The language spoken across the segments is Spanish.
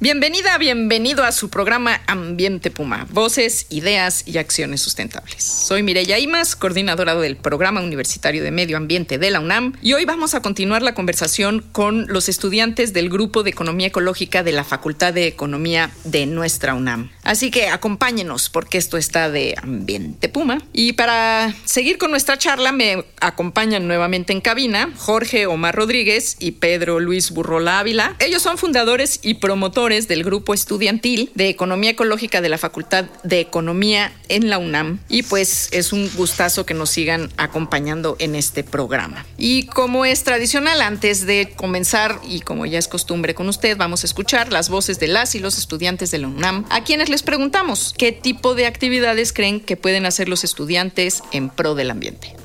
Bienvenida, bienvenido a su programa Ambiente Puma, voces, ideas y acciones sustentables. Soy Mireya Imas, coordinadora del Programa Universitario de Medio Ambiente de la UNAM, y hoy vamos a continuar la conversación con los estudiantes del Grupo de Economía Ecológica de la Facultad de Economía de nuestra UNAM. Así que acompáñenos porque esto está de Ambiente Puma. Y para seguir con nuestra charla me acompañan nuevamente en cabina Jorge Omar Rodríguez y Pedro Luis Burrola Ávila. Ellos son fundadores y promotores del grupo estudiantil de Economía Ecológica de la Facultad de Economía en la UNAM y pues es un gustazo que nos sigan acompañando en este programa. Y como es tradicional, antes de comenzar y como ya es costumbre con usted, vamos a escuchar las voces de las y los estudiantes de la UNAM a quienes les preguntamos qué tipo de actividades creen que pueden hacer los estudiantes en pro del ambiente.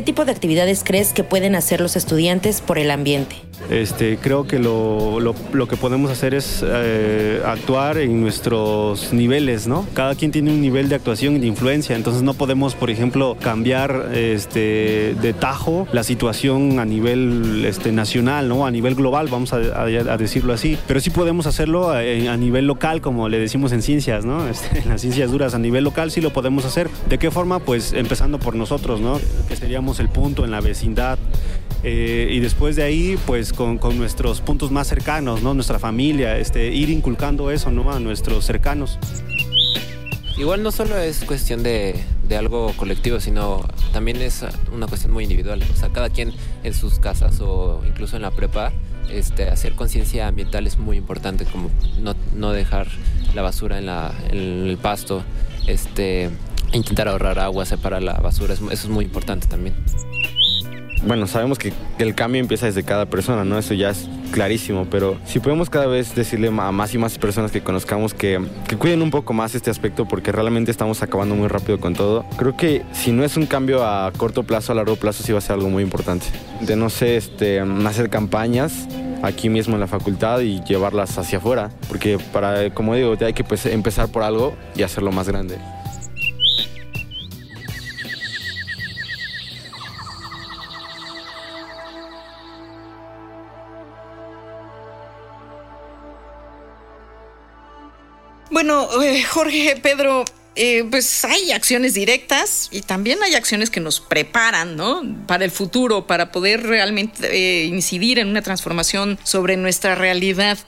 ¿Qué tipo de actividades crees que pueden hacer los estudiantes por el ambiente? Este, creo que lo, que podemos hacer es eh, actuar en nuestros niveles, ¿no? Cada quien tiene un nivel de actuación y de influencia, entonces no podemos, por ejemplo, cambiar este, de tajo la situación a nivel este, nacional. A nivel global, vamos a, decirlo así, pero sí podemos hacerlo a, a, nivel local, como le decimos en ciencias, ¿no? En las ciencias duras, a nivel local sí lo podemos hacer. ¿De qué forma? Pues empezando por nosotros, ¿no? Que seríamos el punto en la vecindad. Eh, y después de ahí, pues con, nuestros puntos más cercanos, ¿no? Nuestra familia, este, ir inculcando eso. A nuestros cercanos. Igual no solo es cuestión de, algo colectivo, sino también es una cuestión muy individual. O sea, cada quien en sus casas o incluso en la prepa, este, hacer conciencia ambiental es muy importante, como no, dejar la basura en el pasto, este, intentar ahorrar agua, separar la basura, eso es muy importante también bueno, sabemos que el cambio empieza desde cada persona, ¿no? Eso ya es clarísimo, pero si podemos cada vez decirle a más y más personas que conozcamos que, que, cuiden un poco más este aspecto porque realmente estamos acabando muy rápido con todo, creo que si no es un cambio a corto plazo, a largo plazo sí va a ser algo muy importante. De no sé, este, hacer campañas aquí mismo en la facultad y llevarlas hacia afuera, porque para, como digo, hay que pues, empezar por algo y hacerlo más grande. Bueno, eh, Jorge, Pedro, eh, pues hay acciones directas y también hay acciones que nos preparan, ¿no? Para el futuro, para poder realmente eh, incidir en una transformación sobre nuestra realidad.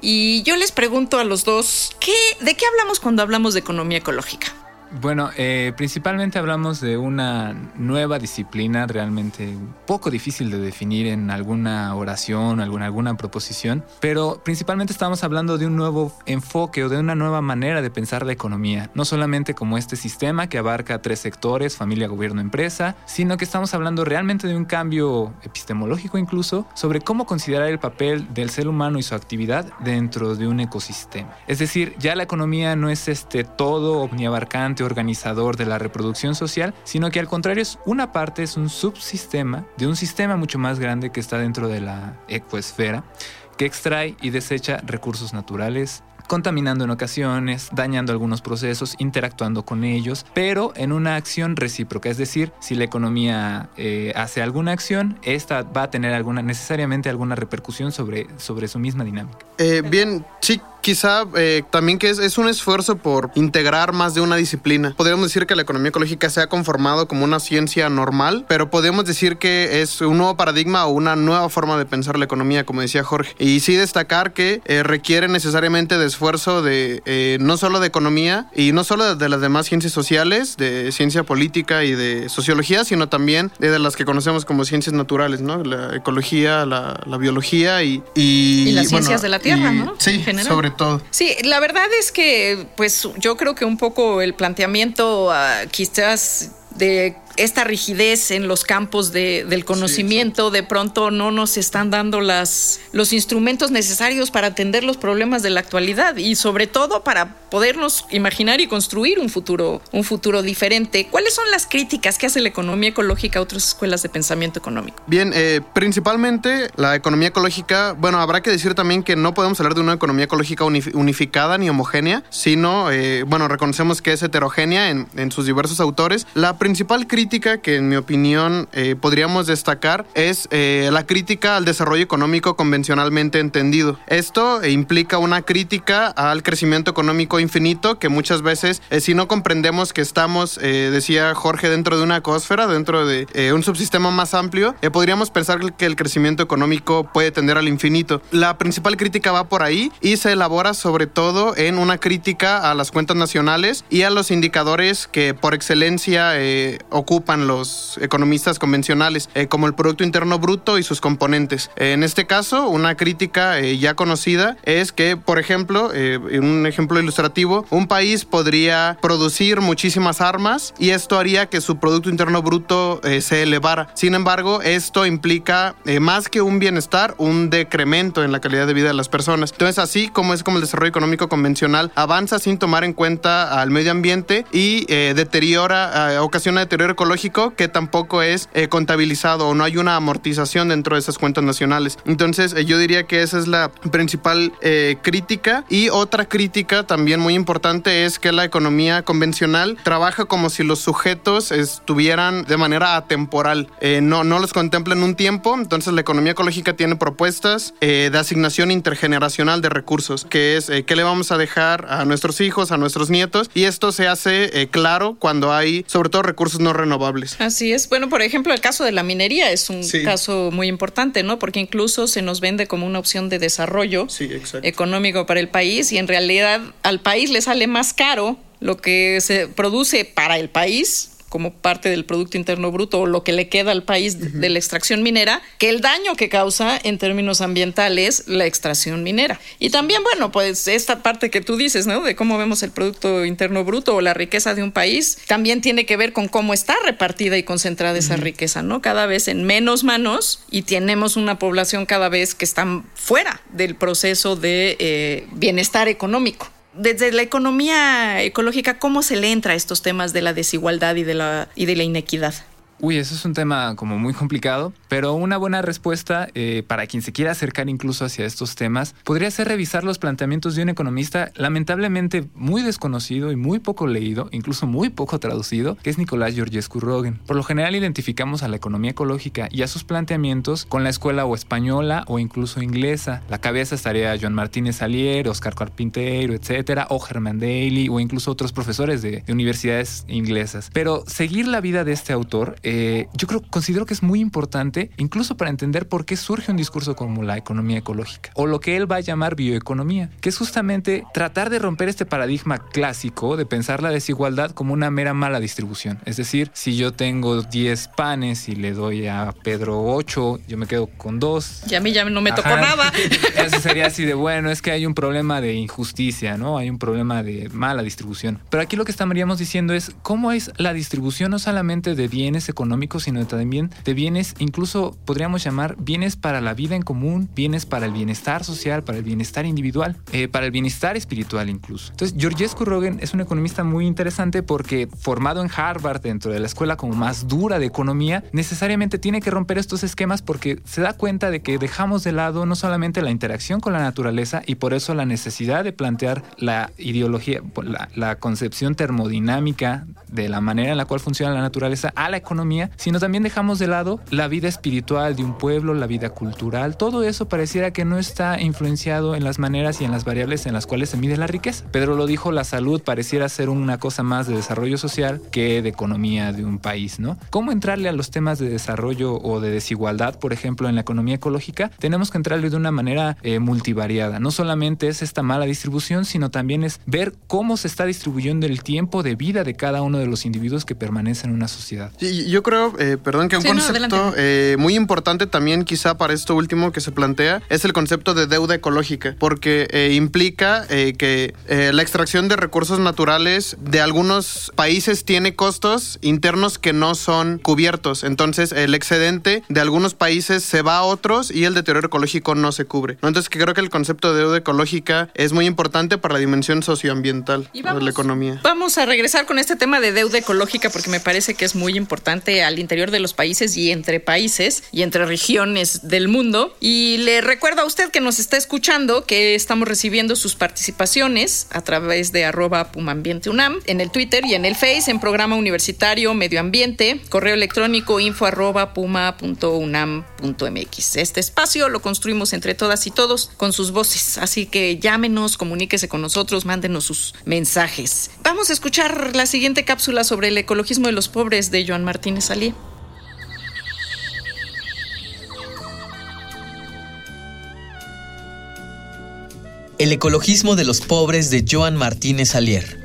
Y yo les pregunto a los dos, ¿qué, ¿de qué hablamos cuando hablamos de economía ecológica? Bueno, eh, principalmente hablamos de una nueva disciplina realmente poco difícil de definir en alguna oración, alguna, alguna proposición, pero principalmente estamos hablando de un nuevo enfoque o de una nueva manera de pensar la economía, no solamente como este sistema que abarca tres sectores, familia, gobierno, empresa, sino que estamos hablando realmente de un cambio epistemológico incluso sobre cómo considerar el papel del ser humano y su actividad dentro de un ecosistema. Es decir, ya la economía no es este todo omniabarcante organizador de la reproducción social, sino que al contrario es una parte, es un subsistema de un sistema mucho más grande que está dentro de la ecoesfera, que extrae y desecha recursos naturales, contaminando en ocasiones, dañando algunos procesos, interactuando con ellos, pero en una acción recíproca. Es decir, si la economía eh, hace alguna acción, esta va a tener alguna, necesariamente alguna repercusión sobre, sobre su misma dinámica. Eh, bien, sí, quizá eh, también que es, es, un esfuerzo por integrar más de una disciplina. Podríamos decir que la economía ecológica se ha conformado como una ciencia normal, pero podemos decir que es un nuevo paradigma o una nueva forma de pensar la economía, como decía Jorge. Y sí destacar que eh, requiere necesariamente de esfuerzo de eh, no solo de economía y no solo de las demás ciencias sociales, de ciencia política y de sociología, sino también de las que conocemos como ciencias naturales, ¿no? La ecología, la, biología y... Y, las ciencias de la Tierra, ¿no? Sí, sobre Sí, la verdad es que, pues yo creo que un poco el planteamiento uh, quizás de esta rigidez en los campos de, del conocimiento, de pronto no nos están dando las, los instrumentos necesarios para atender los problemas de la actualidad y sobre todo para podernos imaginar y construir un futuro, un futuro diferente. ¿Cuáles son las críticas que hace la economía ecológica a otras escuelas de pensamiento económico? Bien, eh, principalmente la economía ecológica, bueno, habrá que decir también que no podemos hablar de una economía ecológica unificada ni homogénea, sino, eh, bueno, reconocemos que es heterogénea en, en sus diversos autores. La principal crítica que en mi opinión eh, podríamos destacar es eh, la crítica al desarrollo económico convencionalmente entendido. Esto implica una crítica al crecimiento económico infinito que muchas veces eh, si no comprendemos que estamos, decía Jorge, dentro de una ecosfera, dentro de un subsistema más amplio, podríamos pensar que el crecimiento económico puede tender al infinito. La principal crítica va por ahí y se elabora sobre todo en una crítica a las cuentas nacionales y a los indicadores que por excelencia ocupan los economistas convencionales, eh, como el Producto Interno Bruto y sus componentes. en este caso, una crítica eh, ya conocida es que, por ejemplo, eh, un ejemplo ilustrativo, un país podría producir muchísimas armas y esto haría que su Producto Interno Bruto se elevara. Sin embargo, esto implica más que un bienestar, un decremento en la calidad de vida de las personas. Entonces, así como es como el desarrollo económico convencional avanza sin tomar en cuenta al medio ambiente y deteriora, ocasiona deterioro ecológico que tampoco es eh, contabilizado o no hay una amortización dentro de esas cuentas nacionales. Entonces eh, yo diría que esa es la principal eh, crítica. Y otra crítica también muy importante es que la economía convencional trabaja como si los sujetos estuvieran de manera atemporal, no, no los contempla en un tiempo, entonces la economía ecológica tiene propuestas de asignación intergeneracional de recursos, que es qué le vamos a dejar a nuestros hijos, a nuestros nietos y esto se hace claro cuando hay sobre todo recursos no renovables Así es. Bueno, por ejemplo, el caso de la minería es un caso muy importante, ¿no? Porque incluso se nos vende como una opción de desarrollo económico para el país y en realidad al país le sale más caro lo que se produce para el país como parte del Producto Interno Bruto o lo que le queda al país de la extracción minera, que el daño que causa en términos ambientales la extracción minera. Y también, bueno, pues esta parte que tú dices, ¿no? De cómo vemos el Producto Interno Bruto o la riqueza de un país, también tiene que ver con cómo está repartida y concentrada esa riqueza, ¿no? Cada vez en menos manos y tenemos una población cada vez que está fuera del proceso de eh, bienestar económico desde la economía ecológica, ¿cómo se le entra a estos temas de la desigualdad y de la, y de la inequidad? Uy, eso es un tema como muy complicado, pero una buena respuesta eh, para quien se quiera acercar incluso hacia estos temas podría ser revisar los planteamientos de un economista lamentablemente muy desconocido y muy poco leído, incluso muy poco traducido, que es Nicolás Georgescu Rogen. Por lo general identificamos a la economía ecológica y a sus planteamientos con la escuela o española o incluso inglesa. La cabeza estaría Joan Martínez Salier, Oscar Carpinteiro, etcétera, o Herman Daly o incluso otros profesores de universidades inglesas. Pero seguir la vida de este autor eh, yo creo, considero que es muy importante, incluso para entender por qué surge un discurso como la economía ecológica, o lo que él va a llamar bioeconomía, que es justamente tratar de romper este paradigma clásico de pensar la desigualdad como una mera mala distribución. Es decir, si yo tengo 10 panes y le doy a Pedro 8, yo me quedo con 2. Y a mí ya no me tocó nada. Eso sería así de, bueno, es que hay un problema de injusticia, ¿no? Hay un problema de mala distribución. Pero aquí lo que estaríamos diciendo es cómo es la distribución no solamente de bienes económicos, sino también de bienes, incluso podríamos llamar bienes para la vida en común, bienes para el bienestar social, para el bienestar individual, eh, para el bienestar espiritual incluso. Entonces, Georgescu Rogen es un economista muy interesante porque formado en Harvard, dentro de la escuela como más dura de economía, necesariamente tiene que romper estos esquemas porque se da cuenta de que dejamos de lado no solamente la interacción con la naturaleza y por eso la necesidad de plantear la ideología, la, la concepción termodinámica de la manera en la cual funciona la naturaleza a la economía sino también dejamos de lado la vida espiritual de un pueblo, la vida cultural, todo eso pareciera que no está influenciado en las maneras y en las variables en las cuales se mide la riqueza. Pedro lo dijo, la salud pareciera ser una cosa más de desarrollo social que de economía de un país, ¿no? ¿Cómo entrarle a los temas de desarrollo o de desigualdad, por ejemplo, en la economía ecológica? Tenemos que entrarle de una manera eh, multivariada. No solamente es esta mala distribución, sino también es ver cómo se está distribuyendo el tiempo de vida de cada uno de los individuos que permanecen en una sociedad. Yo creo, eh, perdón, que un concepto eh, muy importante también quizá para esto último que se plantea es el concepto de deuda ecológica, porque eh, implica que la extracción de recursos naturales de algunos países tiene costos internos que no son cubiertos. Entonces, el excedente de algunos países se va a otros y el deterioro ecológico no se cubre. Entonces, creo que el concepto de deuda ecológica es muy importante para la dimensión socioambiental de la economía. Vamos a regresar con este tema de deuda ecológica porque me parece que es muy importante al interior de los países y entre países y entre regiones del mundo. Y le recuerdo a usted que nos está escuchando que estamos recibiendo sus participaciones a través de arroba pumambienteunam en el Twitter y en el Face en programa universitario medio ambiente, correo electrónico info arroba puma.unam.mx. Este espacio lo construimos entre todas y todos con sus voces, así que llámenos, comuníquese con nosotros, mándenos sus mensajes. Vamos a escuchar la siguiente cápsula sobre el ecologismo de los pobres de Joan El ecologismo de los pobres de Joan Martínez Alier.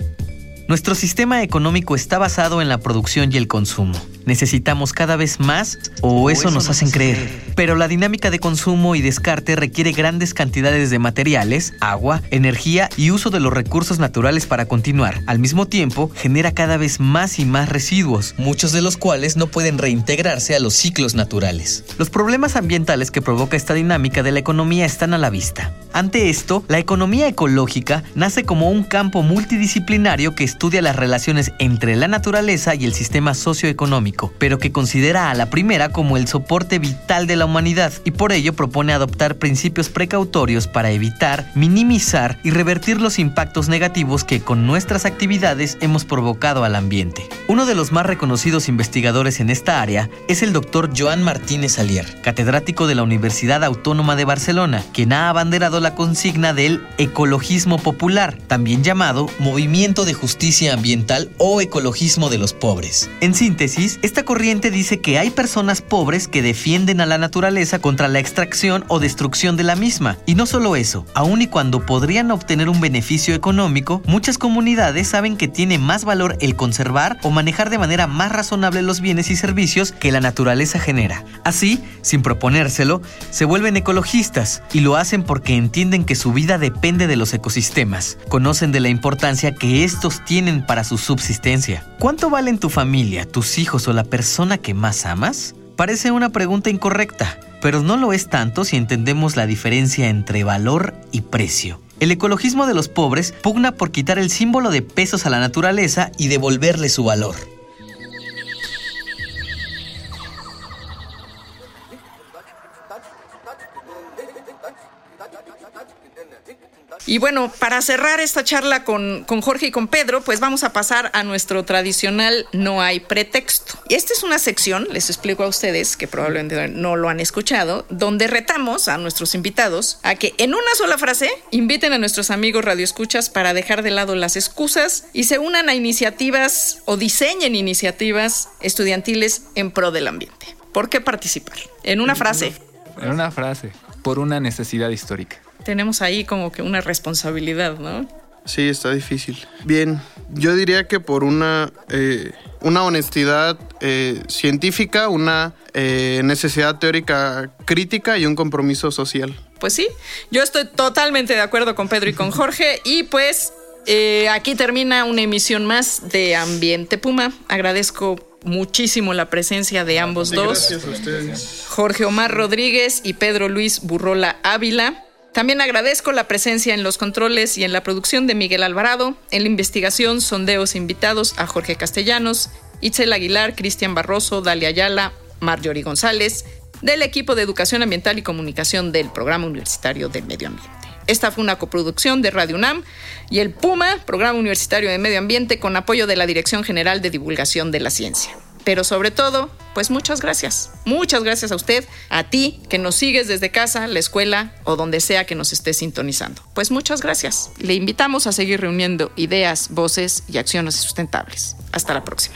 Nuestro sistema económico está basado en la producción y el consumo necesitamos cada vez más o eso nos hacen creer. Pero la dinámica de consumo y descarte requiere grandes cantidades de materiales, agua, energía y uso de los recursos naturales para continuar. Al mismo tiempo, genera cada vez más y más residuos, muchos de los cuales no pueden reintegrarse a los ciclos naturales. Los problemas ambientales que provoca esta dinámica de la economía están a la vista. Ante esto, la economía ecológica nace como un campo multidisciplinario que estudia las relaciones entre la naturaleza y el sistema socioeconómico pero que considera a la primera como el soporte vital de la humanidad y por ello propone adoptar principios precautorios para evitar, minimizar y revertir los impactos negativos que con nuestras actividades hemos provocado al ambiente. Uno de los más reconocidos investigadores en esta área es el doctor Joan Martínez Alier, catedrático de la Universidad Autónoma de Barcelona, quien ha abanderado la consigna del ecologismo popular, también llamado movimiento de justicia ambiental o ecologismo de los pobres. En síntesis, esta corriente dice que hay personas pobres que defienden a la naturaleza contra la extracción o destrucción de la misma. Y no solo eso, aun y cuando podrían obtener un beneficio económico, muchas comunidades saben que tiene más valor el conservar o manejar de manera más razonable los bienes y servicios que la naturaleza genera. Así, sin proponérselo, se vuelven ecologistas y lo hacen porque entienden que su vida depende de los ecosistemas, conocen de la importancia que estos tienen para su subsistencia. ¿Cuánto valen tu familia, tus hijos o la persona que más amas? Parece una pregunta incorrecta, pero no lo es tanto si entendemos la diferencia entre valor y precio. El ecologismo de los pobres pugna por quitar el símbolo de pesos a la naturaleza y devolverle su valor. Y bueno, para cerrar esta charla con, con, Jorge y con Pedro, pues vamos a pasar a nuestro tradicional No hay pretexto. Y esta es una sección, les explico a ustedes, que probablemente no lo han escuchado, donde retamos a nuestros invitados a que en una sola frase inviten a nuestros amigos radioescuchas para dejar de lado las excusas y se unan a iniciativas o diseñen iniciativas estudiantiles en pro del ambiente. ¿Por qué participar? En una frase. En una frase, por una necesidad histórica tenemos ahí como que una responsabilidad, ¿no? Sí, está difícil. Bien, yo diría que por una, eh, una honestidad eh, científica, una eh, necesidad teórica crítica y un compromiso social. Pues sí, yo estoy totalmente de acuerdo con Pedro y con Jorge y pues aquí termina una emisión más de Ambiente Puma. Agradezco muchísimo la presencia de ambos dos. Gracias a ustedes. Jorge Omar Rodríguez y Pedro Luis Burrola Ávila. También agradezco la presencia en los controles y en la producción de Miguel Alvarado, en la investigación, sondeos invitados a Jorge Castellanos, Itzel Aguilar, Cristian Barroso, Dalia Ayala, Marjorie González, del equipo de Educación Ambiental y Comunicación del Programa Universitario del Medio Ambiente. Esta fue una coproducción de Radio UNAM y el PUMA, Programa Universitario de Medio Ambiente, con apoyo de la Dirección General de Divulgación de la Ciencia. Pero sobre todo, pues muchas gracias. Muchas gracias a usted, a ti que nos sigues desde casa, la escuela o donde sea que nos esté sintonizando. Pues muchas gracias. Le invitamos a seguir reuniendo ideas, voces y acciones sustentables. Hasta la próxima.